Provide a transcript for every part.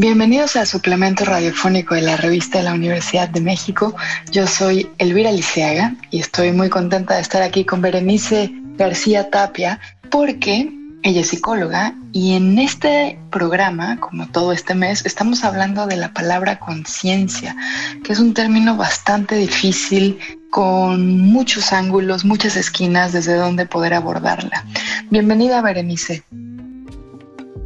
Bienvenidos al suplemento radiofónico de la revista de la Universidad de México. Yo soy Elvira Liceaga y estoy muy contenta de estar aquí con Berenice García Tapia porque ella es psicóloga y en este programa, como todo este mes, estamos hablando de la palabra conciencia, que es un término bastante difícil con muchos ángulos, muchas esquinas desde donde poder abordarla. Bienvenida, Berenice.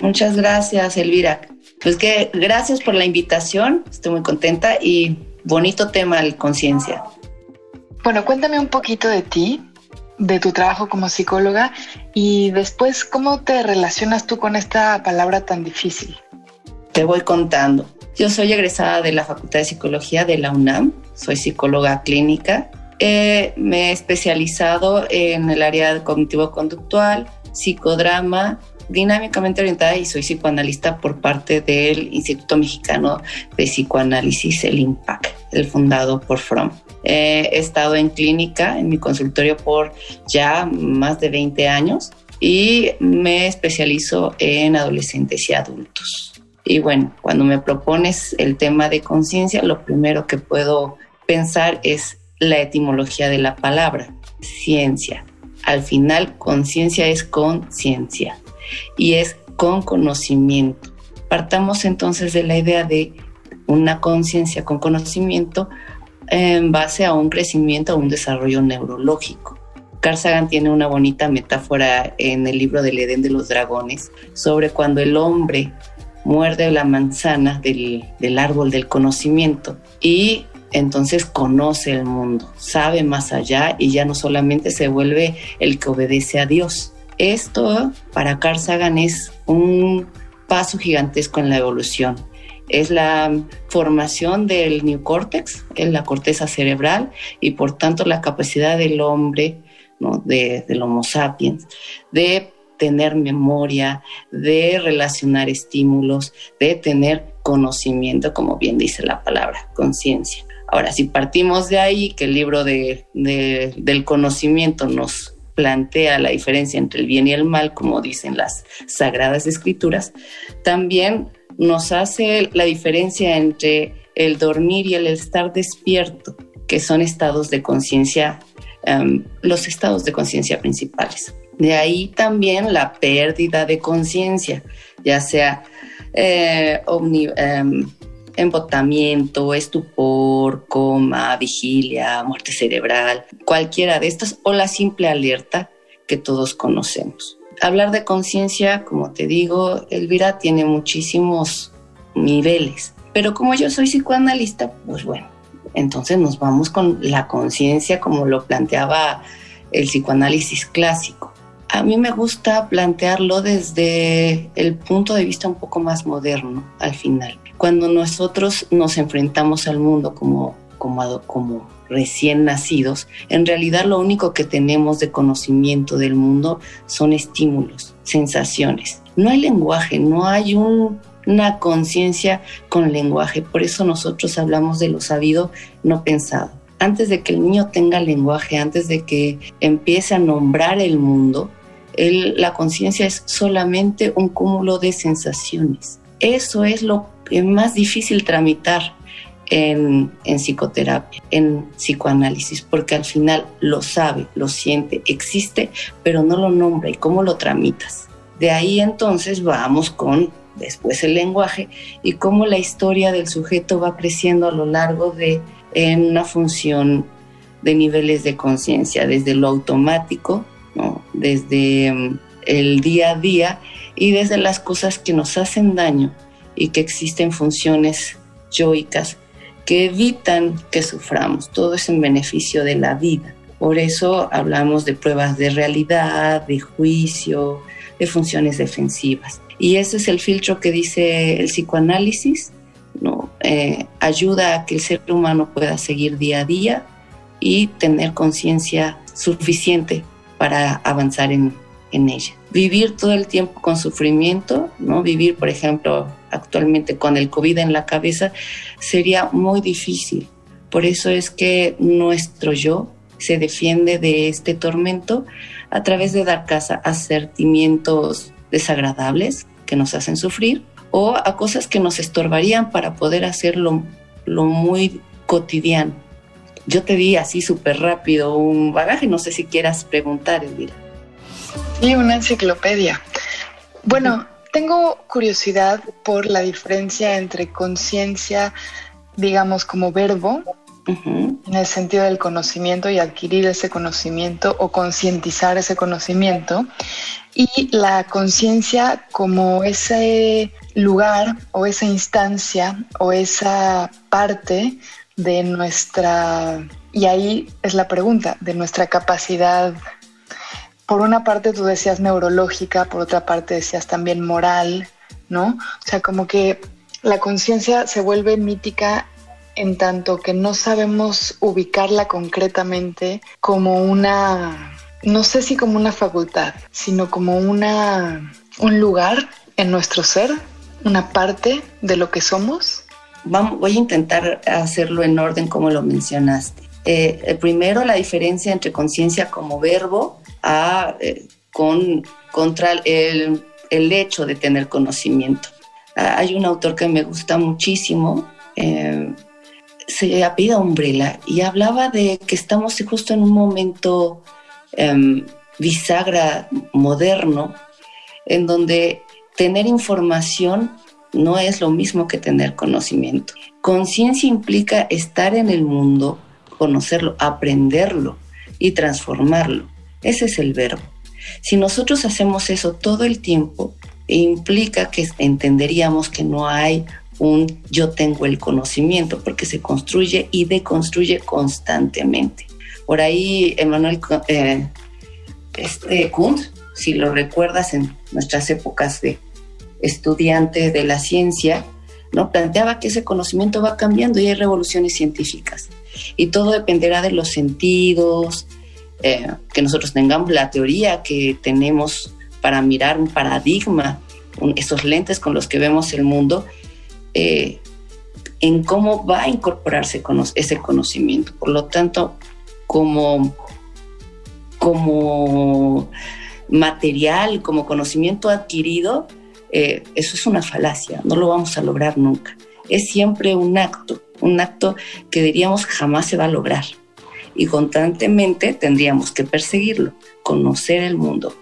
Muchas gracias, Elvira. Pues que gracias por la invitación, estoy muy contenta y bonito tema el conciencia. Bueno, cuéntame un poquito de ti, de tu trabajo como psicóloga y después cómo te relacionas tú con esta palabra tan difícil. Te voy contando. Yo soy egresada de la Facultad de Psicología de la UNAM, soy psicóloga clínica. me he especializado en el área cognitivo-conductual, psicodrama dinámicamente orientada y soy psicoanalista por parte del Instituto Mexicano de Psicoanálisis, el IMPAC, el fundado por Fromm. he estado en clínica, en mi consultorio por ya más de 20 años y me especializo en adolescentes y adultos. Y bueno, cuando me propones el tema de conciencia, lo primero que puedo pensar es la etimología de la palabra, ciencia. Al final, conciencia es conciencia y es con conocimiento. Partamos entonces de la idea de una conciencia con conocimiento en base a un crecimiento, a un desarrollo neurológico. Carl tiene una bonita metáfora en el libro del Edén de los Dragones sobre cuando el hombre muerde la manzana del árbol del conocimiento y entonces conoce el mundo, sabe más allá y ya no solamente se vuelve el que obedece a Dios, esto para Carl Sagan es un paso gigantesco en la evolución. Es la formación del neocórtex, en la corteza cerebral y por tanto la capacidad del hombre, ¿no? de, del Homo sapiens, de tener memoria, de relacionar estímulos, de tener conocimiento, como bien dice la palabra, conciencia. Ahora, si partimos de ahí, que el libro de, del conocimiento nos plantea la diferencia entre el bien y el mal, como dicen las sagradas escrituras, también nos hace la diferencia entre el dormir y el estar despierto, que son estados de conciencia, em, los estados de conciencia principales. De ahí también la pérdida de conciencia, ya sea eh, em, embotamiento, estupor, coma, vigilia, muerte cerebral, cualquiera de estas o la simple alerta que todos conocemos. Hablar de conciencia, como te digo, Elvira, tiene muchísimos niveles, pero como yo soy psicoanalista, pues bueno, entonces nos vamos con la conciencia como lo planteaba el psicoanálisis clásico. A mí me gusta plantearlo desde el punto de vista un poco más moderno al final cuando nosotros nos enfrentamos al mundo como, como, como recién nacidos, en realidad lo único que tenemos de conocimiento del mundo son estímulos, sensaciones. No hay lenguaje, no hay una conciencia con lenguaje. Por eso nosotros hablamos de lo sabido, no pensado. Antes de que el niño tenga lenguaje, antes de que empiece a nombrar el mundo, la conciencia es solamente un cúmulo de sensaciones. Eso es lo más difícil tramitar en, psicoterapia, en psicoanálisis, porque al final lo sabe, lo siente, existe, pero no lo nombra. ¿Y cómo lo tramitas? De ahí entonces vamos con después el lenguaje y cómo la historia del sujeto va creciendo a lo largo de en una función de niveles de conciencia, desde lo automático, desde mm, el día a día y desde las cosas que nos hacen daño y que existen funciones yoicas que evitan que suframos. Todo es en beneficio de la vida. Por eso hablamos de pruebas de realidad, de juicio, de funciones defensivas. Y ese es el filtro que dice el psicoanálisis, ¿no? Eh, ayuda a que el ser humano pueda seguir día a día y tener conciencia suficiente para avanzar en, en ella. Vivir todo el tiempo con sufrimiento, ¿no? Vivir, por ejemplo, actualmente con el COVID en la cabeza, sería muy difícil. Por eso es que nuestro yo se defiende de este tormento a través de dar casa a sentimientos desagradables que nos hacen sufrir o a cosas que nos estorbarían para poder hacerlo lo muy cotidiano. Yo te di así súper rápido un bagaje, no sé si quieras preguntar, Elvira. Sí, una enciclopedia. Bueno, tengo curiosidad por la diferencia entre conciencia, digamos, como verbo, en el sentido del conocimiento y adquirir ese conocimiento o concientizar ese conocimiento, y la conciencia como ese lugar o esa instancia o esa parte de nuestra, y ahí es la pregunta, de nuestra capacidad por una parte tú decías neurológica, por otra parte decías también moral, ¿no? O sea, como que la conciencia se vuelve mítica en tanto que no sabemos ubicarla concretamente como una, no sé si como una facultad, sino como una, un lugar en nuestro ser, una parte de lo que somos. Vamos, voy a intentar hacerlo en orden como lo mencionaste. Eh, primero, la diferencia entre conciencia como verbo a, eh, con, contra el, el, hecho de tener conocimiento. Ah, hay un autor que me gusta muchísimo, eh, se apellida Umbrella, y hablaba de que estamos justo en un momento em, bisagra moderno, en donde tener información no es lo mismo que tener conocimiento. Conciencia implica estar en el mundo, conocerlo, aprenderlo y transformarlo. Ese es el verbo. Si nosotros hacemos eso todo el tiempo, implica que entenderíamos que no hay un yo tengo el conocimiento, porque se construye y deconstruye constantemente. Por ahí, Emanuel eh, este Kunt, si lo recuerdas en nuestras épocas de estudiante de la ciencia, ¿no? planteaba que ese conocimiento va cambiando y hay revoluciones científicas. Y todo dependerá de los sentidos, eh, que nosotros tengamos la teoría que tenemos para mirar un paradigma, esos lentes con los que vemos el mundo, eh, en cómo va a incorporarse ese conocimiento. Por lo tanto, como, como material, como conocimiento adquirido, eh, eso es una falacia, no lo vamos a lograr nunca. Es siempre un acto, un acto que diríamos jamás se va a lograr y constantemente tendríamos que perseguirlo, conocer el mundo.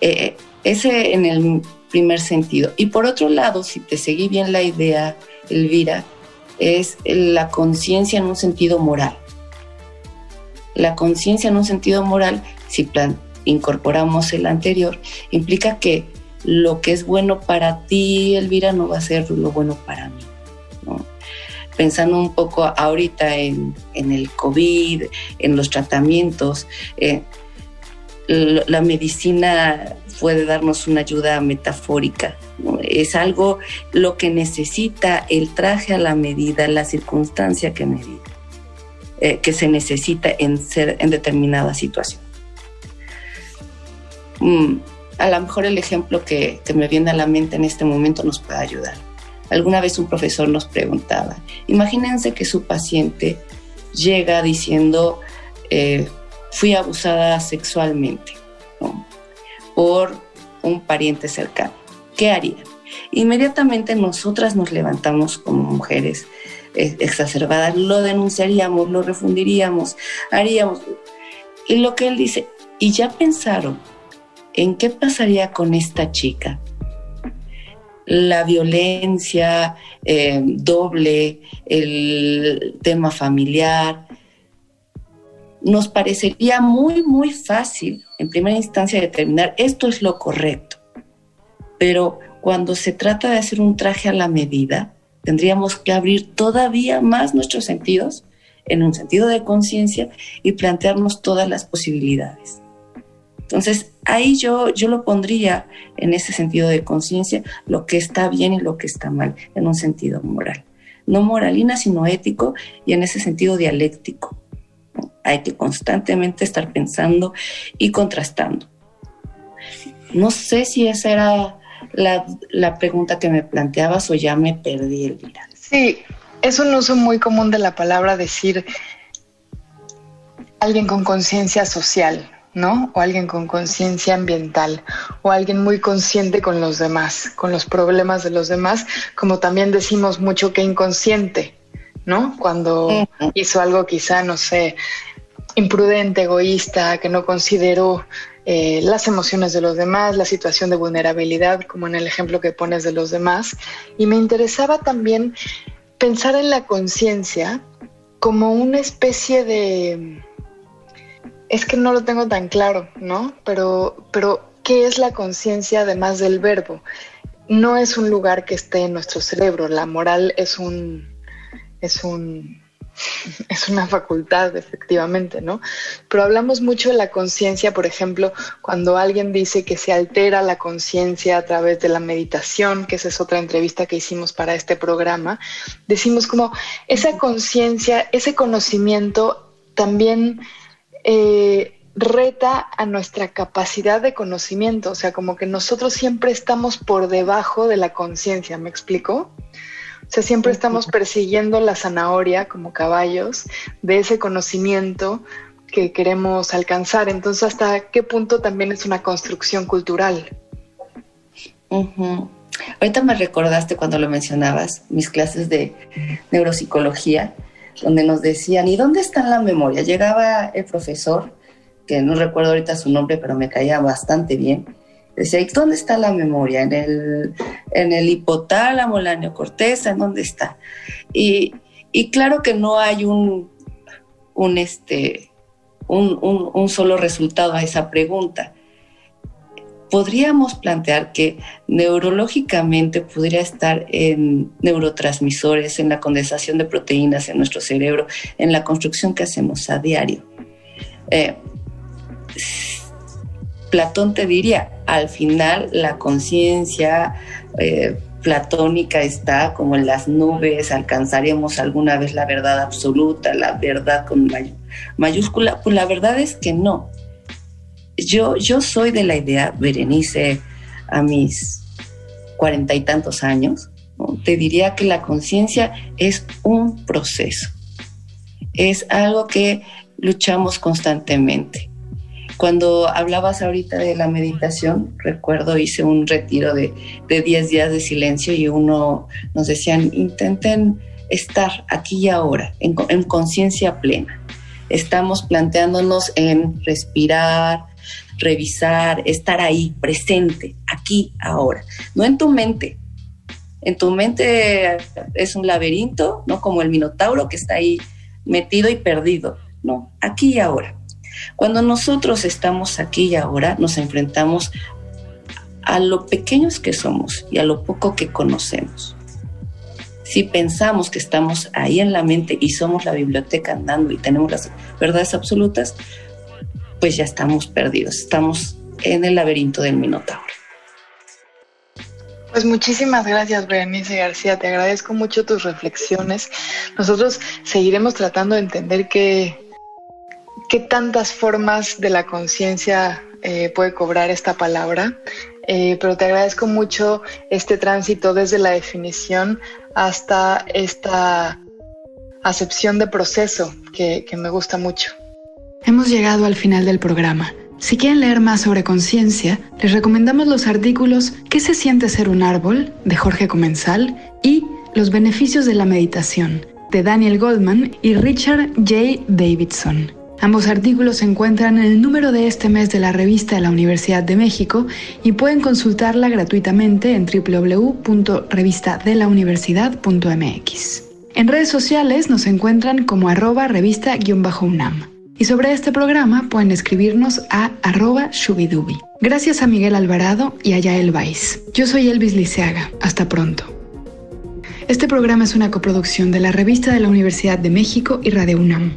Eh, ese en el primer sentido. Y por otro lado, si te seguí bien la idea, Elvira, es la conciencia en un sentido moral. La conciencia en un sentido moral, si incorporamos el anterior, implica que lo que es bueno para ti, Elvira, no va a ser lo bueno para mí pensando un poco ahorita en, el COVID, en los tratamientos, eh, la medicina puede darnos una ayuda metafórica. Es algo lo que necesita el traje a la medida, la circunstancia que medida, eh, que se necesita en, ser, en determinada situación. Mm, a lo mejor el ejemplo que, que me viene a la mente en este momento nos puede ayudar. Alguna vez un profesor nos preguntaba, imagínense que su paciente llega diciendo, eh, fui abusada sexualmente por un pariente cercano. ¿Qué haría? Inmediatamente nosotras nos levantamos como mujeres eh, exacerbadas, lo denunciaríamos, lo refundiríamos, haríamos. Y lo que él dice, ¿y ya pensaron en qué pasaría con esta chica la violencia eh, doble, el tema familiar. Nos parecería muy, muy fácil en primera instancia determinar esto es lo correcto, pero cuando se trata de hacer un traje a la medida, tendríamos que abrir todavía más nuestros sentidos en un sentido de conciencia y plantearnos todas las posibilidades. Entonces, ahí yo, yo lo pondría en ese sentido de conciencia, lo que está bien y lo que está mal, en un sentido moral. no moralina, sino ético y en ese sentido dialéctico. Hay que constantemente estar pensando y contrastando. No sé si esa era la, pregunta que me planteabas o ya me perdí, Elvira. Sí, es un uso muy común de la palabra decir alguien con conciencia social, ¿no? O alguien con conciencia ambiental, o alguien muy consciente con los demás, con los problemas de los demás, como también decimos mucho que inconsciente, ¿no? Cuando hizo algo quizá, no sé, imprudente, egoísta, que no consideró eh, las emociones de los demás, la situación de vulnerabilidad, como en el ejemplo que pones de los demás. Y me interesaba también pensar en la conciencia como una especie de... Es que no lo tengo tan claro, ¿no? Pero, pero ¿qué es la conciencia además del verbo? No es un lugar que esté en nuestro cerebro, la moral es un, es un es una facultad, efectivamente, ¿no? Pero hablamos mucho de la conciencia, por ejemplo, cuando alguien dice que se altera la conciencia a través de la meditación, que esa es otra entrevista que hicimos para este programa, decimos como esa conciencia, ese conocimiento también eh, reta a nuestra capacidad de conocimiento, o sea, como que nosotros siempre estamos por debajo de la conciencia, ¿me explico? O sea, siempre estamos persiguiendo la zanahoria como caballos de ese conocimiento que queremos alcanzar. Entonces, ¿hasta qué punto también es una construcción cultural? Ahorita me recordaste cuando lo mencionabas, mis clases de neuropsicología, donde nos decían, ¿y dónde está la memoria? Llegaba el profesor, que no recuerdo ahorita su nombre, pero me caía bastante bien, Decía, ¿y dónde está la memoria? ¿En el, en el hipotálamo, la neocorteza? ¿En dónde está? Y, claro que no hay un, un, este, un, solo resultado a esa pregunta. Podríamos plantear que neurológicamente podría estar en neurotransmisores, en la condensación de proteínas en nuestro cerebro, en la construcción que hacemos a diario. Eh, Platón te diría, al final la conciencia eh, platónica está como en las nubes, alcanzaremos alguna vez la verdad absoluta, la verdad con mayúscula. Pues la verdad es que no. Yo, yo soy de la idea, Berenice, a mis cuarenta y tantos años, te diría que la conciencia es un proceso, es algo que luchamos constantemente. Cuando hablabas ahorita de la meditación, recuerdo hice un retiro de, 10 días de silencio y uno nos decían, intenten estar aquí y ahora, en, en conciencia plena. Estamos planteándonos en respirar, revisar, estar ahí, presente, aquí, ahora. No en tu mente. En tu mente es un laberinto, ¿no? Como el minotauro que está ahí metido y perdido. No, aquí y ahora. Cuando nosotros estamos aquí y ahora, nos enfrentamos a lo pequeños que somos y a lo poco que conocemos. Si pensamos que estamos ahí en la mente y somos la biblioteca andando y tenemos las verdades absolutas, pues ya estamos perdidos, estamos en el laberinto del Minotauro. Pues muchísimas gracias, Berenice García. Te agradezco mucho tus reflexiones. Nosotros seguiremos tratando de entender qué, qué tantas formas de la conciencia eh, puede cobrar esta palabra, eh, pero te agradezco mucho este tránsito desde la definición hasta esta acepción de proceso que, que me gusta mucho. Hemos llegado al final del programa. Si quieren leer más sobre conciencia, les recomendamos los artículos ¿Qué se siente ser un árbol? de Jorge Comensal y Los beneficios de la meditación de Daniel Goldman y Richard J. Davidson. Ambos artículos se encuentran en el número de este mes de la revista de la Universidad de México y pueden consultarla gratuitamente en www.revistadelauniversidad.mx. En redes sociales nos encuentran como arroba revista-unam. Y sobre este programa pueden escribirnos a arroba shubidubi. Gracias a Miguel Alvarado y a Yael Vais. Yo soy Elvis Liceaga. Hasta pronto. Este programa es una coproducción de la Revista de la Universidad de México y Radio UNAM.